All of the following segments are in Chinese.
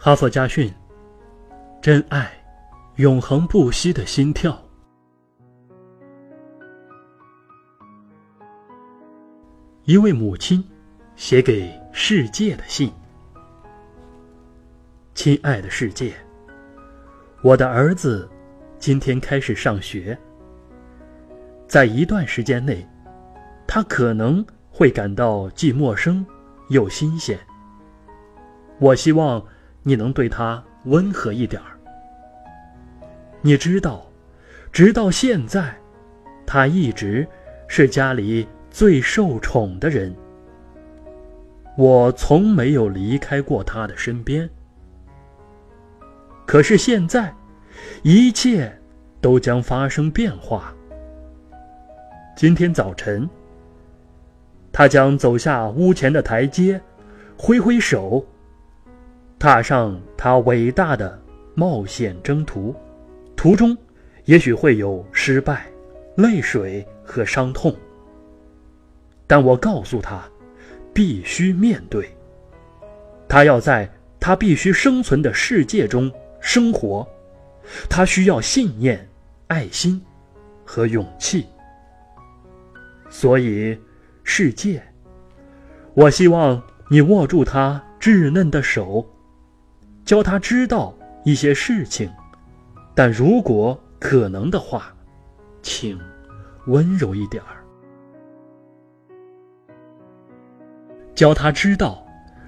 哈佛家训：真爱，永恒不息的心跳。一位母亲写给世界的信：亲爱的世界，我的儿子今天开始上学，在一段时间内，他可能会感到既陌生又新鲜。我希望你能对他温和一点儿。你知道，直到现在，他一直是家里最受宠的人。我从没有离开过他的身边。可是现在，一切都将发生变化。今天早晨，他将走下屋前的台阶，挥挥手。踏上他伟大的冒险征途，途中也许会有失败、泪水和伤痛。但我告诉他，必须面对。他要在他必须生存的世界中生活，他需要信念、爱心和勇气。所以，世界，我希望你握住他稚嫩的手。教他知道一些事情，但如果可能的话，请温柔一点儿。教他知道，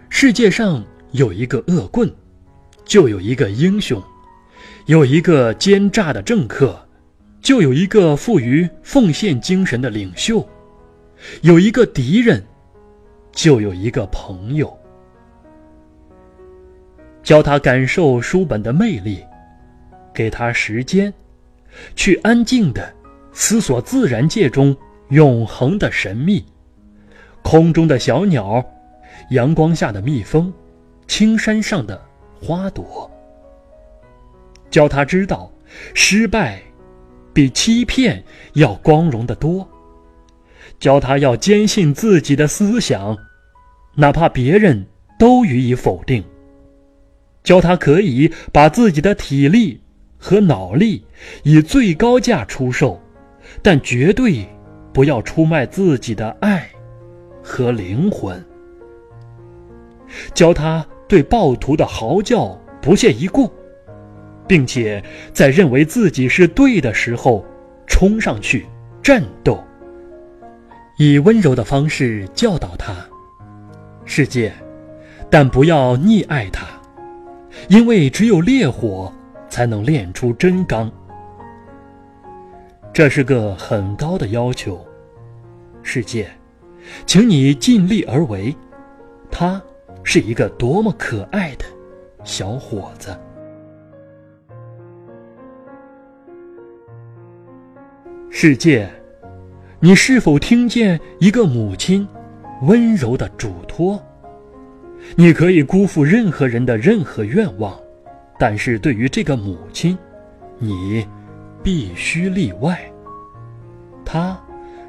世界上有一个恶棍，就有一个英雄；有一个奸诈的政客，就有一个富于奉献精神的领袖；有一个敌人，就有一个朋友。教他感受书本的魅力，给他时间，去安静的思索自然界中永恒的神秘，空中的小鸟，阳光下的蜜蜂，青山上的花朵。教他知道，失败比欺骗要光荣的多。教他要坚信自己的思想，哪怕别人都予以否定。教他可以把自己的体力和脑力以最高价出售，但绝对不要出卖自己的爱和灵魂。教他对暴徒的嚎叫不屑一顾，并且在认为自己是对的时候冲上去战斗。以温柔的方式教导他，世界，但不要溺爱他。因为只有烈火才能炼出真钢，这是个很高的要求。世界，请你尽力而为。他是一个多么可爱的小伙子！世界，你是否听见一个母亲温柔的嘱托？你可以辜负任何人的任何愿望，但是对于这个母亲，你必须例外。她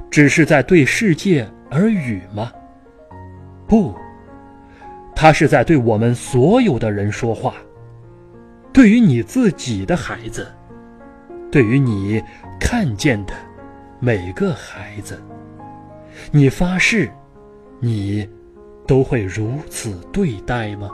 只是在对世界耳语吗？不，她是在对我们所有的人说话。对于你自己的孩子，对于你看见的每个孩子，你发誓，你。都会如此对待吗？